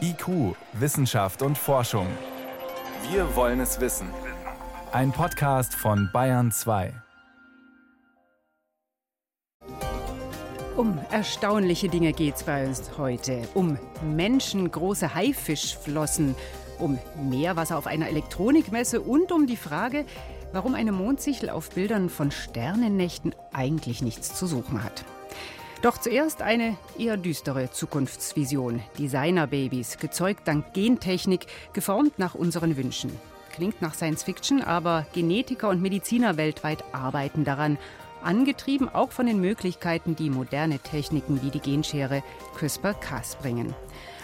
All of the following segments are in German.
IQ, Wissenschaft und Forschung. Wir wollen es wissen. Ein Podcast von Bayern 2. Um erstaunliche Dinge geht es bei uns heute. Um menschengroße Haifischflossen, um Meerwasser auf einer Elektronikmesse und um die Frage, warum eine Mondsichel auf Bildern von Sternennächten eigentlich nichts zu suchen hat. Doch zuerst eine eher düstere Zukunftsvision. Designerbabys, gezeugt dank Gentechnik, geformt nach unseren Wünschen. Klingt nach Science Fiction, aber Genetiker und Mediziner weltweit arbeiten daran. Angetrieben auch von den Möglichkeiten, die moderne Techniken wie die Genschere CRISPR-Cas bringen.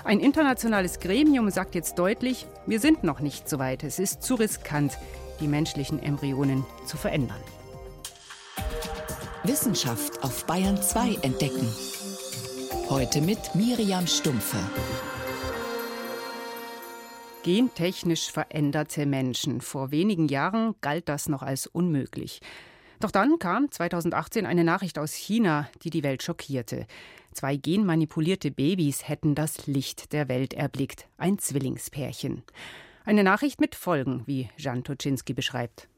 Ein internationales Gremium sagt jetzt deutlich, wir sind noch nicht so weit. Es ist zu riskant, die menschlichen Embryonen zu verändern. Wissenschaft auf Bayern 2 entdecken. Heute mit Miriam Stumpfe. Gentechnisch veränderte Menschen. Vor wenigen Jahren galt das noch als unmöglich. Doch dann kam 2018 eine Nachricht aus China, die die Welt schockierte. Zwei genmanipulierte Babys hätten das Licht der Welt erblickt, ein Zwillingspärchen. Eine Nachricht mit Folgen, wie Jan Toczynski beschreibt.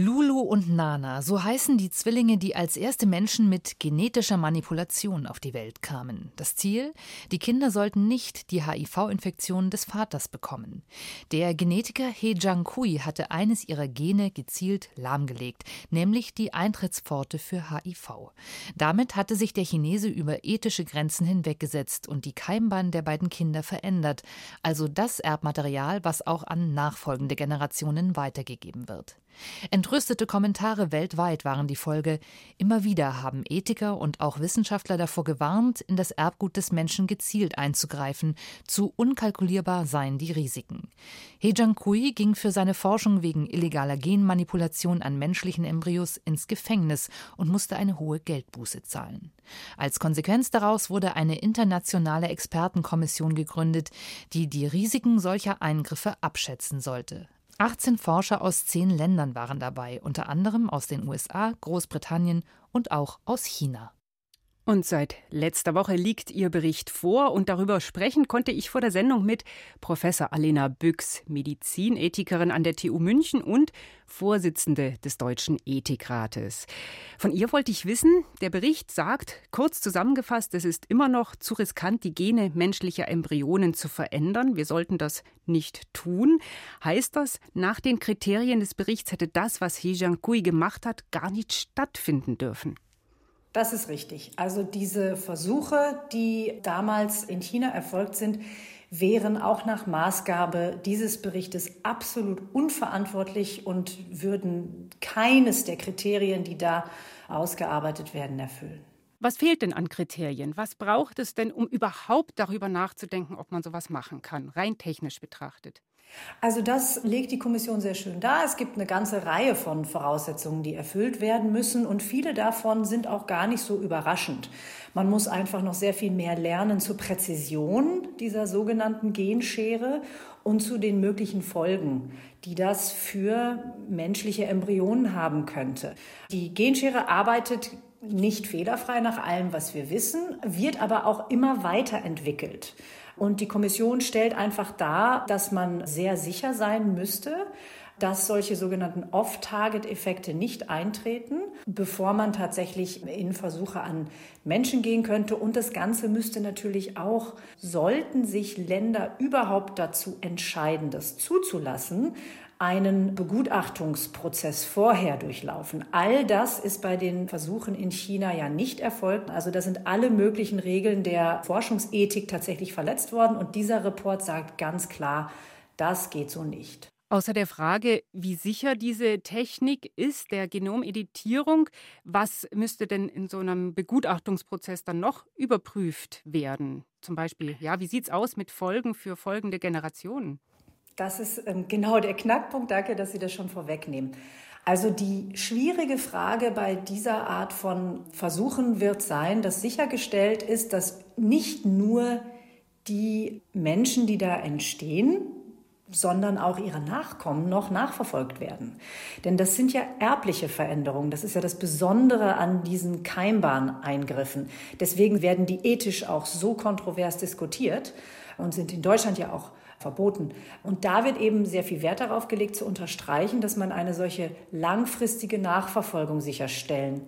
Lulu und Nana, so heißen die Zwillinge, die als erste Menschen mit genetischer Manipulation auf die Welt kamen. Das Ziel? Die Kinder sollten nicht die HIV-Infektion des Vaters bekommen. Der Genetiker He Jiankui hatte eines ihrer Gene gezielt lahmgelegt, nämlich die Eintrittspforte für HIV. Damit hatte sich der Chinese über ethische Grenzen hinweggesetzt und die Keimbahn der beiden Kinder verändert, also das Erbmaterial, was auch an nachfolgende Generationen weitergegeben wird. Entrüstete Kommentare weltweit waren die Folge. Immer wieder haben Ethiker und auch Wissenschaftler davor gewarnt, in das Erbgut des Menschen gezielt einzugreifen. Zu unkalkulierbar seien die Risiken. He Jiankui ging für seine Forschung wegen illegaler Genmanipulation an menschlichen Embryos ins Gefängnis und musste eine hohe Geldbuße zahlen. Als Konsequenz daraus wurde eine internationale Expertenkommission gegründet, die die Risiken solcher Eingriffe abschätzen sollte. 18 Forscher aus zehn Ländern waren dabei, unter anderem aus den USA, Großbritannien und auch aus China. Und seit letzter Woche liegt Ihr Bericht vor und darüber sprechen konnte ich vor der Sendung mit Professor Alena Büchs, Medizinethikerin an der TU München und Vorsitzende des Deutschen Ethikrates. Von ihr wollte ich wissen, der Bericht sagt, kurz zusammengefasst, es ist immer noch zu riskant, die Gene menschlicher Embryonen zu verändern. Wir sollten das nicht tun. Heißt das, nach den Kriterien des Berichts hätte das, was He Jiankui gemacht hat, gar nicht stattfinden dürfen? Das ist richtig. Also diese Versuche, die damals in China erfolgt sind, wären auch nach Maßgabe dieses Berichtes absolut unverantwortlich und würden keines der Kriterien, die da ausgearbeitet werden, erfüllen. Was fehlt denn an Kriterien? Was braucht es denn, um überhaupt darüber nachzudenken, ob man sowas machen kann, rein technisch betrachtet? Also das legt die Kommission sehr schön dar. Es gibt eine ganze Reihe von Voraussetzungen, die erfüllt werden müssen und viele davon sind auch gar nicht so überraschend. Man muss einfach noch sehr viel mehr lernen zur Präzision dieser sogenannten Genschere und zu den möglichen Folgen, die das für menschliche Embryonen haben könnte. Die Genschere arbeitet nicht fehlerfrei nach allem, was wir wissen, wird aber auch immer weiterentwickelt. Und die Kommission stellt einfach dar, dass man sehr sicher sein müsste, dass solche sogenannten Off-Target-Effekte nicht eintreten, bevor man tatsächlich in Versuche an Menschen gehen könnte. Und das Ganze müsste natürlich auch, sollten sich Länder überhaupt dazu entscheiden, das zuzulassen, einen Begutachtungsprozess vorher durchlaufen. All das ist bei den Versuchen in China ja nicht erfolgt. Also da sind alle möglichen Regeln der Forschungsethik tatsächlich verletzt worden. Und dieser Report sagt ganz klar, das geht so nicht. Außer der Frage, wie sicher diese Technik ist, der Genomeditierung, was müsste denn in so einem Begutachtungsprozess dann noch überprüft werden? Zum Beispiel, ja, wie sieht es aus mit Folgen für folgende Generationen? Das ist ähm, genau der Knackpunkt. Danke, dass Sie das schon vorwegnehmen. Also die schwierige Frage bei dieser Art von Versuchen wird sein, dass sichergestellt ist, dass nicht nur die Menschen, die da entstehen, sondern auch ihre Nachkommen noch nachverfolgt werden. Denn das sind ja erbliche Veränderungen. Das ist ja das Besondere an diesen Keimbaneingriffen. Deswegen werden die ethisch auch so kontrovers diskutiert. und sind in Deutschland ja auch verboten. Und da wird eben sehr viel Wert darauf gelegt, zu unterstreichen, dass man eine solche langfristige Nachverfolgung sicherstellen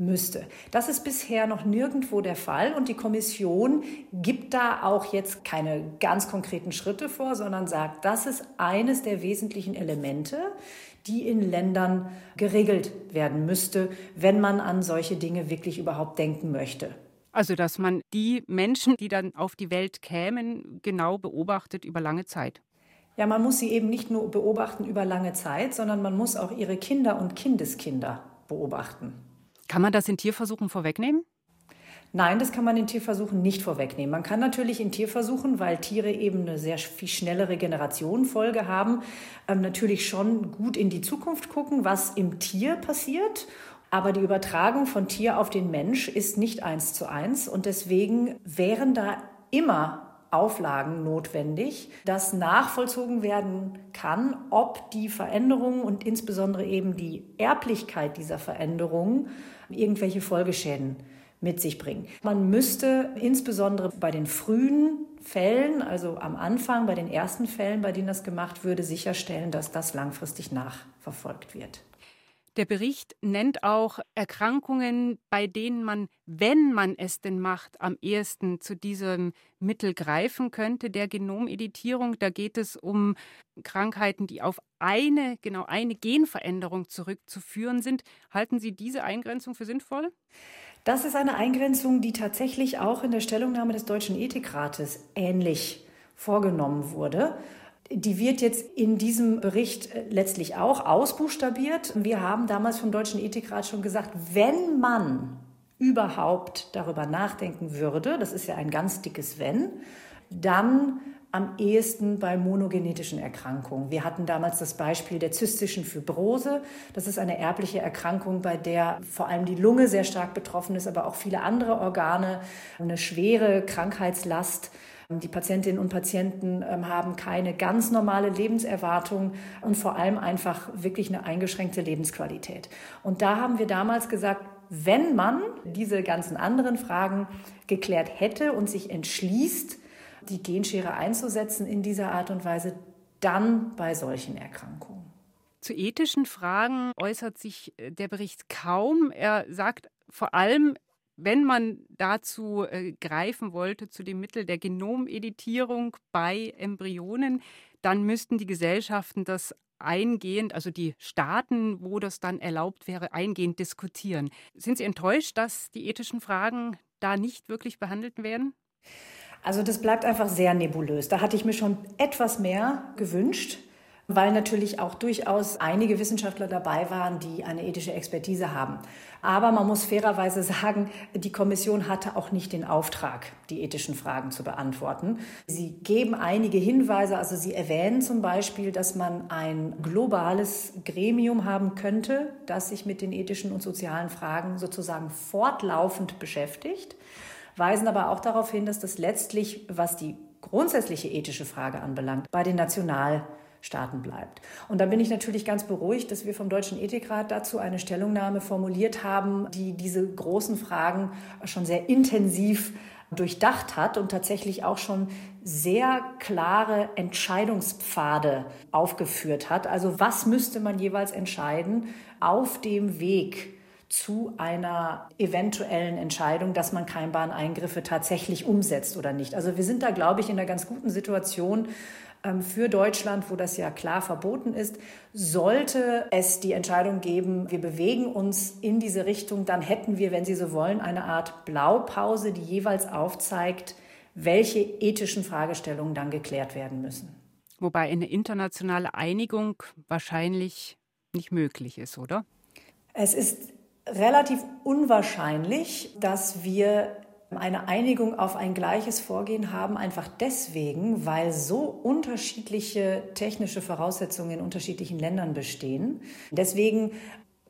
müsste. Das ist bisher noch nirgendwo der Fall und die Kommission gibt da auch jetzt keine ganz konkreten Schritte vor, sondern sagt, das ist eines der wesentlichen Elemente, die in Ländern geregelt werden müsste, wenn man an solche Dinge wirklich überhaupt denken möchte. Also, dass man die Menschen, die dann auf die Welt kämen, genau beobachtet über lange Zeit. Ja, man muss sie eben nicht nur beobachten über lange Zeit, sondern man muss auch ihre Kinder und Kindeskinder beobachten. Kann man das in Tierversuchen vorwegnehmen? Nein, das kann man in Tierversuchen nicht vorwegnehmen. Man kann natürlich in Tierversuchen, weil Tiere eben eine sehr viel schnellere Generationenfolge haben, ähm, natürlich schon gut in die Zukunft gucken, was im Tier passiert. Aber die Übertragung von Tier auf den Mensch ist nicht eins zu eins. Und deswegen wären da immer Auflagen notwendig, dass nachvollzogen werden kann, ob die Veränderungen und insbesondere eben die Erblichkeit dieser Veränderungen irgendwelche Folgeschäden mit sich bringen. Man müsste insbesondere bei den frühen Fällen, also am Anfang, bei den ersten Fällen, bei denen das gemacht würde, sicherstellen, dass das langfristig nachverfolgt wird. Der Bericht nennt auch Erkrankungen, bei denen man, wenn man es denn macht, am ehesten zu diesem Mittel greifen könnte, der Genomeditierung. Da geht es um Krankheiten, die auf eine, genau eine Genveränderung zurückzuführen sind. Halten Sie diese Eingrenzung für sinnvoll? Das ist eine Eingrenzung, die tatsächlich auch in der Stellungnahme des Deutschen Ethikrates ähnlich vorgenommen wurde. Die wird jetzt in diesem Bericht äh, letztlich auch ausbuchstabiert. Wir haben damals vom Deutschen Ethikrat schon gesagt, wenn man überhaupt darüber nachdenken würde, das ist ja ein ganz dickes Wenn, dann am ehesten bei monogenetischen Erkrankungen. Wir hatten damals das Beispiel der zystischen Fibrose. Das ist eine erbliche Erkrankung, bei der vor allem die Lunge sehr stark betroffen ist, aber auch viele andere Organe, eine schwere Krankheitslast. Die Patientinnen und Patienten ähm, haben keine ganz normale Lebenserwartung und vor allem einfach wirklich eine eingeschränkte Lebensqualität. Und da haben wir damals gesagt, wenn man diese ganzen anderen Fragen geklärt hätte und sich entschließt, die Genschere einzusetzen in dieser Art und Weise, dann bei solchen Erkrankungen. Zu ethischen Fragen äußert sich äh, der Bericht kaum. Er sagt vor allem, wenn man dazu äh, greifen wollte, zu dem Mittel der Genomeditierung bei Embryonen, dann müssten die Gesellschaften das eingehend, also die Staaten, wo das dann erlaubt wäre, eingehend diskutieren. Sind Sie enttäuscht, dass die ethischen Fragen da nicht wirklich behandelt werden? Also das bleibt einfach sehr nebulös. Da hatte ich mir schon etwas mehr gewünscht, weil natürlich auch durchaus einige Wissenschaftler dabei waren, die eine ethische Expertise haben. Aber man muss fairerweise sagen, die Kommission hatte auch nicht den Auftrag, die ethischen Fragen zu beantworten. Sie geben einige Hinweise, also sie erwähnen zum Beispiel, dass man ein globales Gremium haben könnte, das sich mit den ethischen und sozialen Fragen sozusagen fortlaufend beschäftigt weisen aber auch darauf hin, dass das letztlich, was die grundsätzliche ethische Frage anbelangt, bei den Nationalstaaten bleibt. Und da bin ich natürlich ganz beruhigt, dass wir vom Deutschen Ethikrat dazu eine Stellungnahme formuliert haben, die diese großen Fragen schon sehr intensiv durchdacht hat und tatsächlich auch schon sehr klare Entscheidungspfade aufgeführt hat. Also was müsste man jeweils entscheiden auf dem Weg zu einer eventuellen Entscheidung, dass man Keimbahneingriffe tatsächlich umsetzt oder nicht. Also wir sind da, glaube ich, in einer ganz guten Situation für Deutschland, wo das ja klar verboten ist. Sollte es die Entscheidung geben, wir bewegen uns in diese Richtung, dann hätten wir, wenn Sie so wollen, eine Art Blaupause, die jeweils aufzeigt, welche ethischen Fragestellungen dann geklärt werden müssen. Wobei eine internationale Einigung wahrscheinlich nicht möglich ist, oder? Es ist relativ unwahrscheinlich, dass wir eine Einigung auf ein gleiches Vorgehen haben, einfach deswegen, weil so unterschiedliche technische Voraussetzungen in unterschiedlichen Ländern bestehen. Deswegen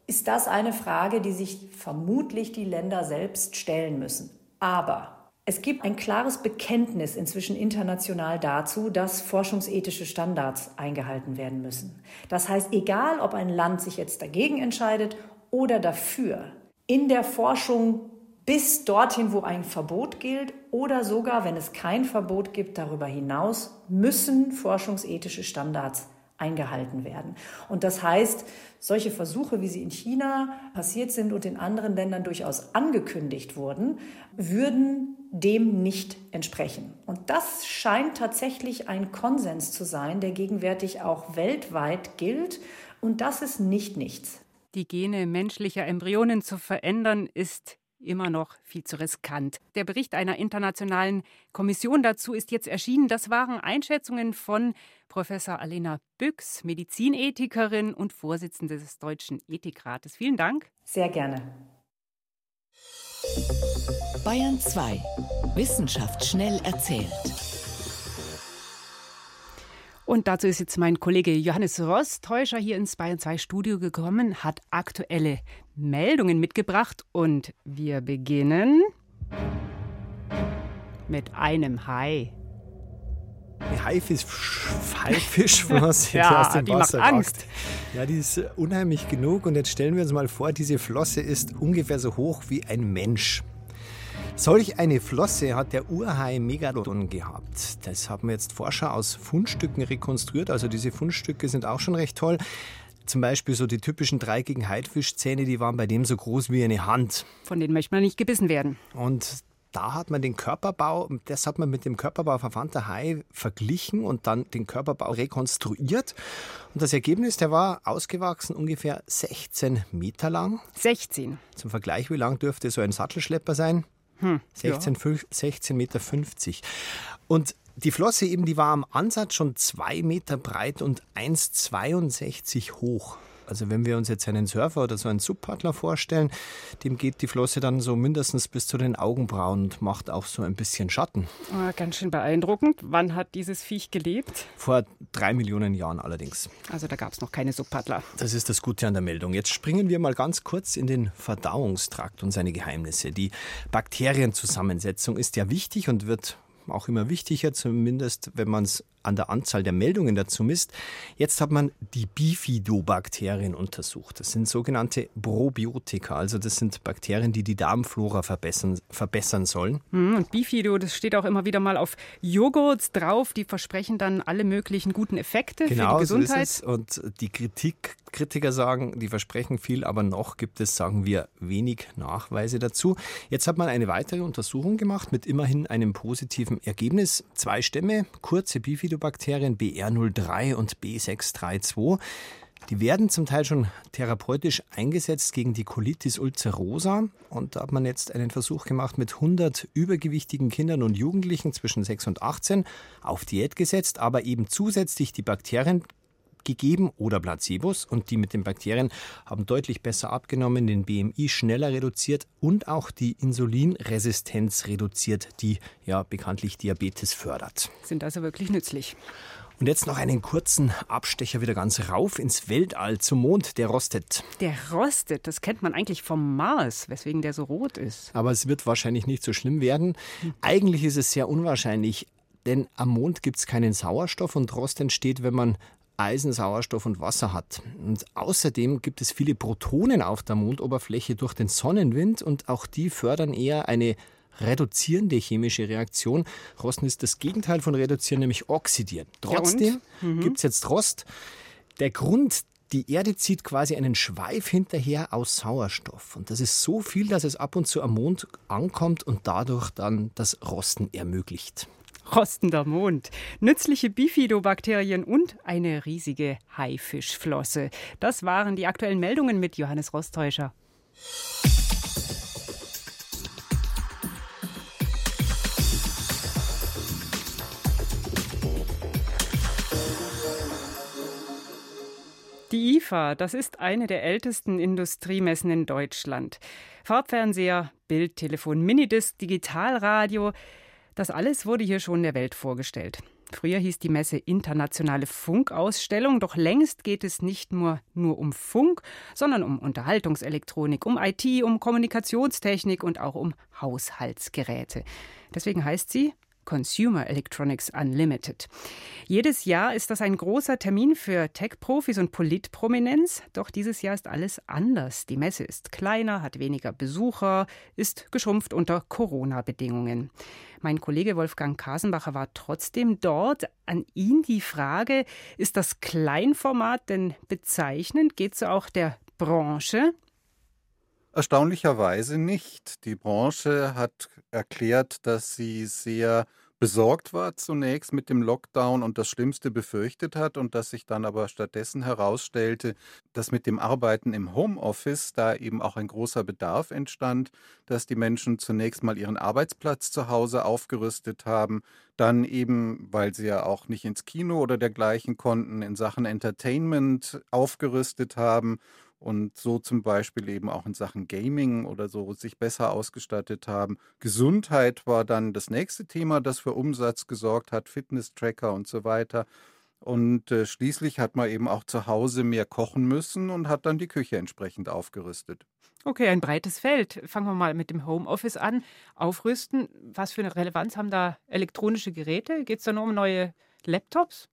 ist das eine Frage, die sich vermutlich die Länder selbst stellen müssen. Aber es gibt ein klares Bekenntnis inzwischen international dazu, dass forschungsethische Standards eingehalten werden müssen. Das heißt, egal ob ein Land sich jetzt dagegen entscheidet oder dafür in der Forschung bis dorthin, wo ein Verbot gilt oder sogar, wenn es kein Verbot gibt, darüber hinaus müssen forschungsethische Standards eingehalten werden. Und das heißt, solche Versuche, wie sie in China passiert sind und in anderen Ländern durchaus angekündigt wurden, würden dem nicht entsprechen. Und das scheint tatsächlich ein Konsens zu sein, der gegenwärtig auch weltweit gilt. Und das ist nicht nichts. Die Gene menschlicher Embryonen zu verändern, ist immer noch viel zu riskant. Der Bericht einer internationalen Kommission dazu ist jetzt erschienen. Das waren Einschätzungen von Professor Alena Büchs, Medizinethikerin und Vorsitzende des Deutschen Ethikrates. Vielen Dank. Sehr gerne. Bayern 2. Wissenschaft schnell erzählt. Und dazu ist jetzt mein Kollege Johannes Rostäuscher hier ins Bayern 2 Studio gekommen, hat aktuelle Meldungen mitgebracht und wir beginnen mit einem Hai. Eine Haifisch, Haifischflosse, ja, aus dem die Wasser macht Angst. Ja, die ist unheimlich genug. Und jetzt stellen wir uns mal vor, diese Flosse ist ungefähr so hoch wie ein Mensch. Solch eine Flosse hat der Urhai Megalodon gehabt. Das haben jetzt Forscher aus Fundstücken rekonstruiert. Also diese Fundstücke sind auch schon recht toll. Zum Beispiel so die typischen dreieckigen Haifischzähne, die waren bei dem so groß wie eine Hand. Von denen möchte man nicht gebissen werden. Und da hat man den Körperbau, das hat man mit dem Körperbau verwandter Hai verglichen und dann den Körperbau rekonstruiert. Und das Ergebnis, der war ausgewachsen ungefähr 16 Meter lang. 16. Zum Vergleich, wie lang dürfte so ein Sattelschlepper sein? Hm, 16, ja. 16 Meter 50. Und die Flosse eben, die war am Ansatz schon zwei Meter breit und 1,62 hoch. Also wenn wir uns jetzt einen Surfer oder so einen Subpaddler vorstellen, dem geht die Flosse dann so mindestens bis zu den Augenbrauen und macht auch so ein bisschen Schatten. Oh, ganz schön beeindruckend. Wann hat dieses Viech gelebt? Vor drei Millionen Jahren allerdings. Also da gab es noch keine Subpaddler. Das ist das Gute an der Meldung. Jetzt springen wir mal ganz kurz in den Verdauungstrakt und seine Geheimnisse. Die Bakterienzusammensetzung ist ja wichtig und wird auch immer wichtiger, zumindest wenn man es an der Anzahl der Meldungen dazu misst. Jetzt hat man die Bifidobakterien untersucht. Das sind sogenannte Probiotika, also das sind Bakterien, die die Darmflora verbessern, verbessern sollen. Hm, und Bifido, das steht auch immer wieder mal auf Joghurts drauf, die versprechen dann alle möglichen guten Effekte genau, für die Gesundheit. So ist es. Und die Kritik, Kritiker sagen, die versprechen viel, aber noch gibt es, sagen wir, wenig Nachweise dazu. Jetzt hat man eine weitere Untersuchung gemacht mit immerhin einem positiven Ergebnis. Zwei Stämme, kurze Bifidobakterien, Bifidobakterien BR03 und B632. Die werden zum Teil schon therapeutisch eingesetzt gegen die Colitis ulcerosa. Und da hat man jetzt einen Versuch gemacht mit 100 übergewichtigen Kindern und Jugendlichen zwischen 6 und 18 auf Diät gesetzt, aber eben zusätzlich die Bakterien gegeben oder Placebos und die mit den Bakterien haben deutlich besser abgenommen, den BMI schneller reduziert und auch die Insulinresistenz reduziert, die ja bekanntlich Diabetes fördert. Sind also wirklich nützlich. Und jetzt noch einen kurzen Abstecher wieder ganz rauf ins Weltall zum Mond, der rostet. Der rostet, das kennt man eigentlich vom Mars, weswegen der so rot ist. Aber es wird wahrscheinlich nicht so schlimm werden. Eigentlich ist es sehr unwahrscheinlich, denn am Mond gibt es keinen Sauerstoff und Rost entsteht, wenn man Eisen, Sauerstoff und Wasser hat. Und außerdem gibt es viele Protonen auf der Mondoberfläche durch den Sonnenwind und auch die fördern eher eine reduzierende chemische Reaktion. Rosten ist das Gegenteil von reduzieren, nämlich oxidieren. Trotzdem ja mhm. gibt es jetzt Rost. Der Grund, die Erde zieht quasi einen Schweif hinterher aus Sauerstoff. Und das ist so viel, dass es ab und zu am Mond ankommt und dadurch dann das Rosten ermöglicht rostender Mond, nützliche Bifidobakterien und eine riesige Haifischflosse. Das waren die aktuellen Meldungen mit Johannes Rostäuscher. Die IFA, das ist eine der ältesten Industriemessen in Deutschland. Farbfernseher, Bildtelefon, Minidisc, Digitalradio, das alles wurde hier schon der Welt vorgestellt. Früher hieß die Messe Internationale Funkausstellung, doch längst geht es nicht nur, nur um Funk, sondern um Unterhaltungselektronik, um IT, um Kommunikationstechnik und auch um Haushaltsgeräte. Deswegen heißt sie Consumer Electronics Unlimited. Jedes Jahr ist das ein großer Termin für Tech-Profis und Politprominenz, doch dieses Jahr ist alles anders. Die Messe ist kleiner, hat weniger Besucher, ist geschrumpft unter Corona-Bedingungen. Mein Kollege Wolfgang Kasenbacher war trotzdem dort. An ihn die Frage, ist das Kleinformat denn bezeichnend? Geht so auch der Branche? Erstaunlicherweise nicht. Die Branche hat erklärt, dass sie sehr besorgt war zunächst mit dem Lockdown und das Schlimmste befürchtet hat und dass sich dann aber stattdessen herausstellte, dass mit dem Arbeiten im Homeoffice da eben auch ein großer Bedarf entstand, dass die Menschen zunächst mal ihren Arbeitsplatz zu Hause aufgerüstet haben, dann eben, weil sie ja auch nicht ins Kino oder dergleichen konnten, in Sachen Entertainment aufgerüstet haben und so zum Beispiel eben auch in Sachen Gaming oder so sich besser ausgestattet haben. Gesundheit war dann das nächste Thema, das für Umsatz gesorgt hat, Fitness-Tracker und so weiter. Und äh, schließlich hat man eben auch zu Hause mehr kochen müssen und hat dann die Küche entsprechend aufgerüstet. Okay, ein breites Feld. Fangen wir mal mit dem Homeoffice an. Aufrüsten, was für eine Relevanz haben da elektronische Geräte? Geht es da nur um neue Laptops?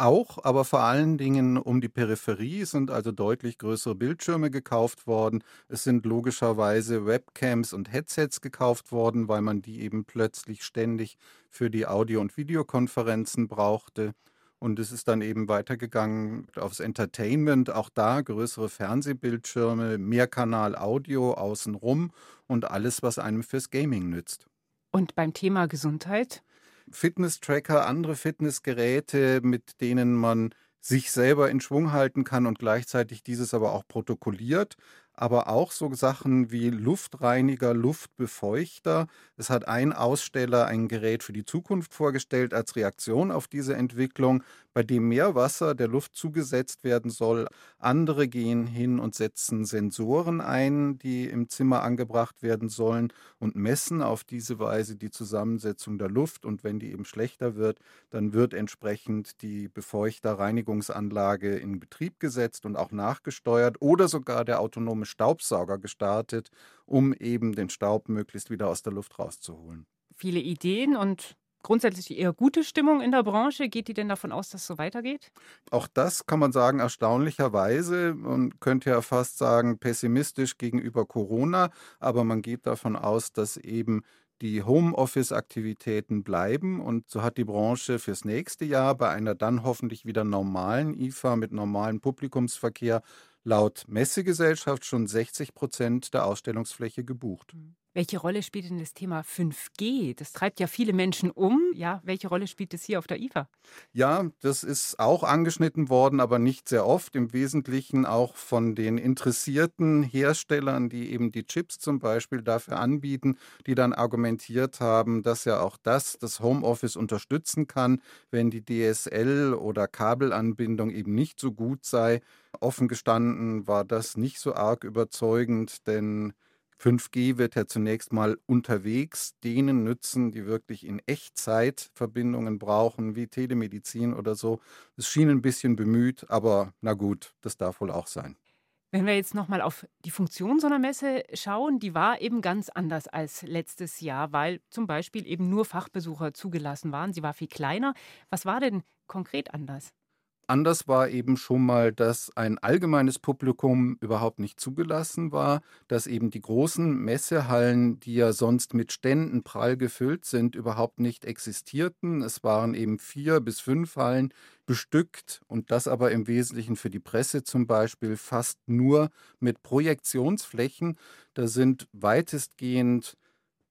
Auch, aber vor allen Dingen um die Peripherie sind also deutlich größere Bildschirme gekauft worden. Es sind logischerweise Webcams und Headsets gekauft worden, weil man die eben plötzlich ständig für die Audio- und Videokonferenzen brauchte. Und es ist dann eben weitergegangen aufs Entertainment, auch da größere Fernsehbildschirme, Mehrkanal-Audio außenrum und alles, was einem fürs Gaming nützt. Und beim Thema Gesundheit? Fitness-Tracker, andere Fitnessgeräte, mit denen man sich selber in Schwung halten kann und gleichzeitig dieses aber auch protokolliert aber auch so Sachen wie Luftreiniger, Luftbefeuchter. Es hat ein Aussteller ein Gerät für die Zukunft vorgestellt als Reaktion auf diese Entwicklung, bei dem mehr Wasser der Luft zugesetzt werden soll. Andere gehen hin und setzen Sensoren ein, die im Zimmer angebracht werden sollen und messen auf diese Weise die Zusammensetzung der Luft. Und wenn die eben schlechter wird, dann wird entsprechend die Befeuchter-Reinigungsanlage in Betrieb gesetzt und auch nachgesteuert oder sogar der autonome Staubsauger gestartet, um eben den Staub möglichst wieder aus der Luft rauszuholen. Viele Ideen und grundsätzlich eher gute Stimmung in der Branche. Geht die denn davon aus, dass es so weitergeht? Auch das kann man sagen, erstaunlicherweise. Man könnte ja fast sagen, pessimistisch gegenüber Corona, aber man geht davon aus, dass eben die Homeoffice-Aktivitäten bleiben und so hat die Branche fürs nächste Jahr bei einer dann hoffentlich wieder normalen IFA mit normalem Publikumsverkehr laut Messegesellschaft schon 60 Prozent der Ausstellungsfläche gebucht. Mhm. Welche Rolle spielt denn das Thema 5G? Das treibt ja viele Menschen um. Ja, welche Rolle spielt es hier auf der IFA? Ja, das ist auch angeschnitten worden, aber nicht sehr oft. Im Wesentlichen auch von den interessierten Herstellern, die eben die Chips zum Beispiel dafür anbieten, die dann argumentiert haben, dass ja auch das das Homeoffice unterstützen kann, wenn die DSL oder Kabelanbindung eben nicht so gut sei. Offen gestanden war das nicht so arg überzeugend, denn 5G wird ja zunächst mal unterwegs denen nützen, die wirklich in Echtzeit Verbindungen brauchen, wie Telemedizin oder so. Es schien ein bisschen bemüht, aber na gut, das darf wohl auch sein. Wenn wir jetzt nochmal auf die Funktion so einer Messe schauen, die war eben ganz anders als letztes Jahr, weil zum Beispiel eben nur Fachbesucher zugelassen waren. Sie war viel kleiner. Was war denn konkret anders? Anders war eben schon mal, dass ein allgemeines Publikum überhaupt nicht zugelassen war, dass eben die großen Messehallen, die ja sonst mit Ständen prall gefüllt sind, überhaupt nicht existierten. Es waren eben vier bis fünf Hallen bestückt und das aber im Wesentlichen für die Presse zum Beispiel fast nur mit Projektionsflächen. Da sind weitestgehend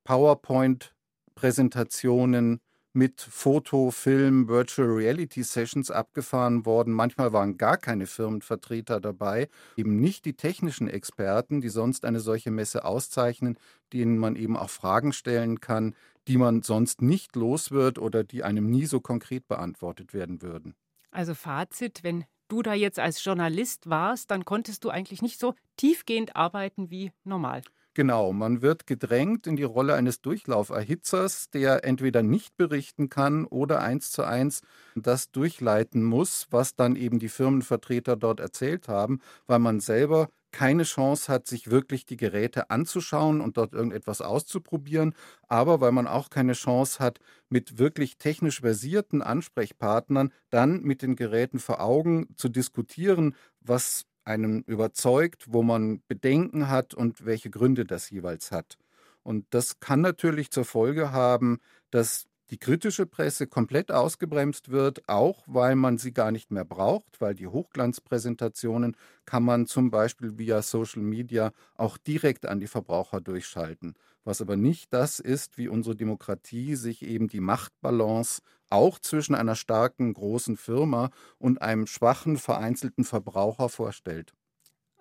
PowerPoint-Präsentationen mit Foto, Film, Virtual Reality Sessions abgefahren worden. Manchmal waren gar keine Firmenvertreter dabei, eben nicht die technischen Experten, die sonst eine solche Messe auszeichnen, denen man eben auch Fragen stellen kann, die man sonst nicht los wird oder die einem nie so konkret beantwortet werden würden. Also Fazit, wenn du da jetzt als Journalist warst, dann konntest du eigentlich nicht so tiefgehend arbeiten wie normal. Genau, man wird gedrängt in die Rolle eines Durchlauferhitzers, der entweder nicht berichten kann oder eins zu eins das durchleiten muss, was dann eben die Firmenvertreter dort erzählt haben, weil man selber keine Chance hat, sich wirklich die Geräte anzuschauen und dort irgendetwas auszuprobieren, aber weil man auch keine Chance hat, mit wirklich technisch versierten Ansprechpartnern dann mit den Geräten vor Augen zu diskutieren, was einem überzeugt, wo man Bedenken hat und welche Gründe das jeweils hat. Und das kann natürlich zur Folge haben, dass die kritische Presse komplett ausgebremst wird, auch weil man sie gar nicht mehr braucht, weil die Hochglanzpräsentationen kann man zum Beispiel via Social Media auch direkt an die Verbraucher durchschalten. Was aber nicht das ist, wie unsere Demokratie sich eben die Machtbalance auch zwischen einer starken großen Firma und einem schwachen vereinzelten Verbraucher vorstellt.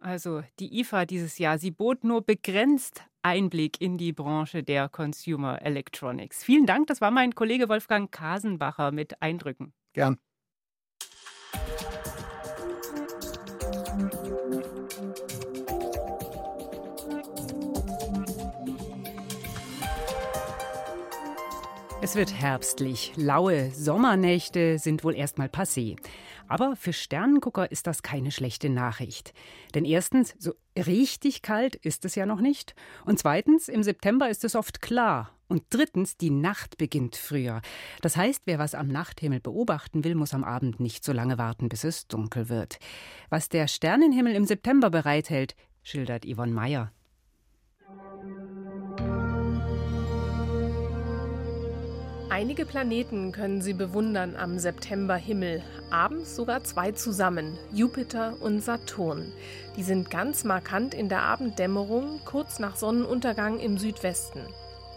Also die IFA dieses Jahr, sie bot nur begrenzt Einblick in die Branche der Consumer Electronics. Vielen Dank, das war mein Kollege Wolfgang Kasenbacher mit Eindrücken. Gern. Es wird herbstlich. Laue Sommernächte sind wohl erstmal passé. Aber für Sternengucker ist das keine schlechte Nachricht. Denn erstens, so richtig kalt ist es ja noch nicht. Und zweitens, im September ist es oft klar. Und drittens, die Nacht beginnt früher. Das heißt, wer was am Nachthimmel beobachten will, muss am Abend nicht so lange warten, bis es dunkel wird. Was der Sternenhimmel im September bereithält, schildert Yvonne Meyer. Einige Planeten können Sie bewundern am Septemberhimmel, abends sogar zwei zusammen, Jupiter und Saturn. Die sind ganz markant in der Abenddämmerung, kurz nach Sonnenuntergang im Südwesten.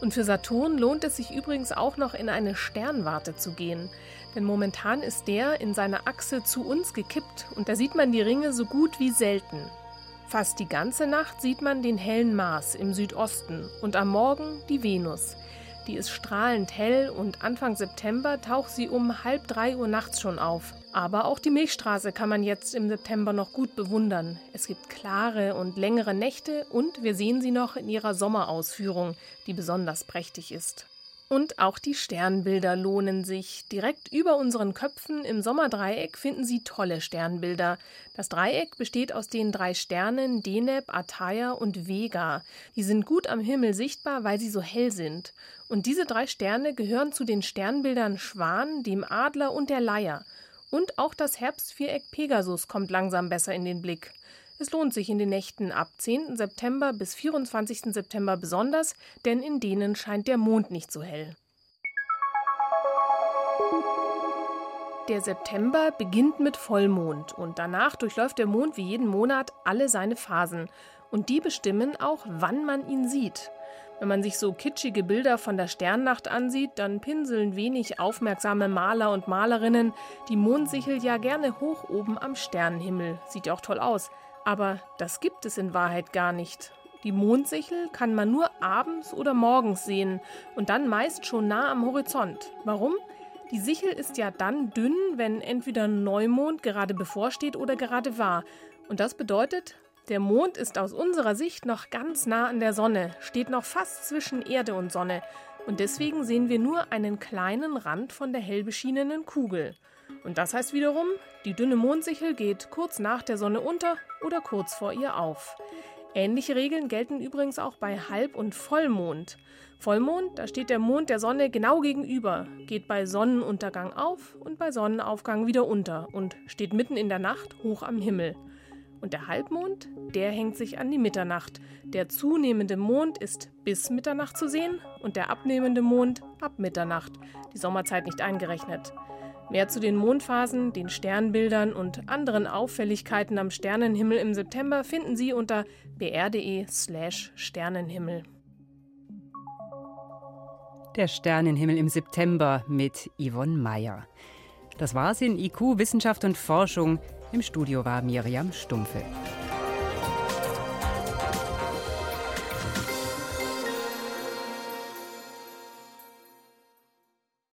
Und für Saturn lohnt es sich übrigens auch noch in eine Sternwarte zu gehen, denn momentan ist der in seiner Achse zu uns gekippt und da sieht man die Ringe so gut wie selten. Fast die ganze Nacht sieht man den hellen Mars im Südosten und am Morgen die Venus. Die ist strahlend hell und Anfang September taucht sie um halb drei Uhr nachts schon auf. Aber auch die Milchstraße kann man jetzt im September noch gut bewundern. Es gibt klare und längere Nächte und wir sehen sie noch in ihrer Sommerausführung, die besonders prächtig ist. Und auch die Sternbilder lohnen sich. Direkt über unseren Köpfen im Sommerdreieck finden Sie tolle Sternbilder. Das Dreieck besteht aus den drei Sternen Deneb, Ataya und Vega. Die sind gut am Himmel sichtbar, weil sie so hell sind. Und diese drei Sterne gehören zu den Sternbildern Schwan, dem Adler und der Leier. Und auch das Herbstviereck Pegasus kommt langsam besser in den Blick. Es lohnt sich in den Nächten ab 10. September bis 24. September besonders, denn in denen scheint der Mond nicht so hell. Der September beginnt mit Vollmond und danach durchläuft der Mond wie jeden Monat alle seine Phasen. Und die bestimmen auch, wann man ihn sieht. Wenn man sich so kitschige Bilder von der Sternnacht ansieht, dann pinseln wenig aufmerksame Maler und Malerinnen die Mondsichel ja gerne hoch oben am Sternenhimmel. Sieht ja auch toll aus. Aber das gibt es in Wahrheit gar nicht. Die Mondsichel kann man nur abends oder morgens sehen und dann meist schon nah am Horizont. Warum? Die Sichel ist ja dann dünn, wenn entweder Neumond gerade bevorsteht oder gerade war. Und das bedeutet, der Mond ist aus unserer Sicht noch ganz nah an der Sonne, steht noch fast zwischen Erde und Sonne. Und deswegen sehen wir nur einen kleinen Rand von der hell beschienenen Kugel. Und das heißt wiederum, die dünne Mondsichel geht kurz nach der Sonne unter oder kurz vor ihr auf. Ähnliche Regeln gelten übrigens auch bei Halb- und Vollmond. Vollmond, da steht der Mond der Sonne genau gegenüber, geht bei Sonnenuntergang auf und bei Sonnenaufgang wieder unter und steht mitten in der Nacht hoch am Himmel. Und der Halbmond, der hängt sich an die Mitternacht. Der zunehmende Mond ist bis Mitternacht zu sehen und der abnehmende Mond ab Mitternacht, die Sommerzeit nicht eingerechnet. Mehr zu den Mondphasen, den Sternbildern und anderen Auffälligkeiten am Sternenhimmel im September finden Sie unter br.de/slash Sternenhimmel. Der Sternenhimmel im September mit Yvonne Meyer. Das war's in IQ Wissenschaft und Forschung. Im Studio war Miriam Stumpfe.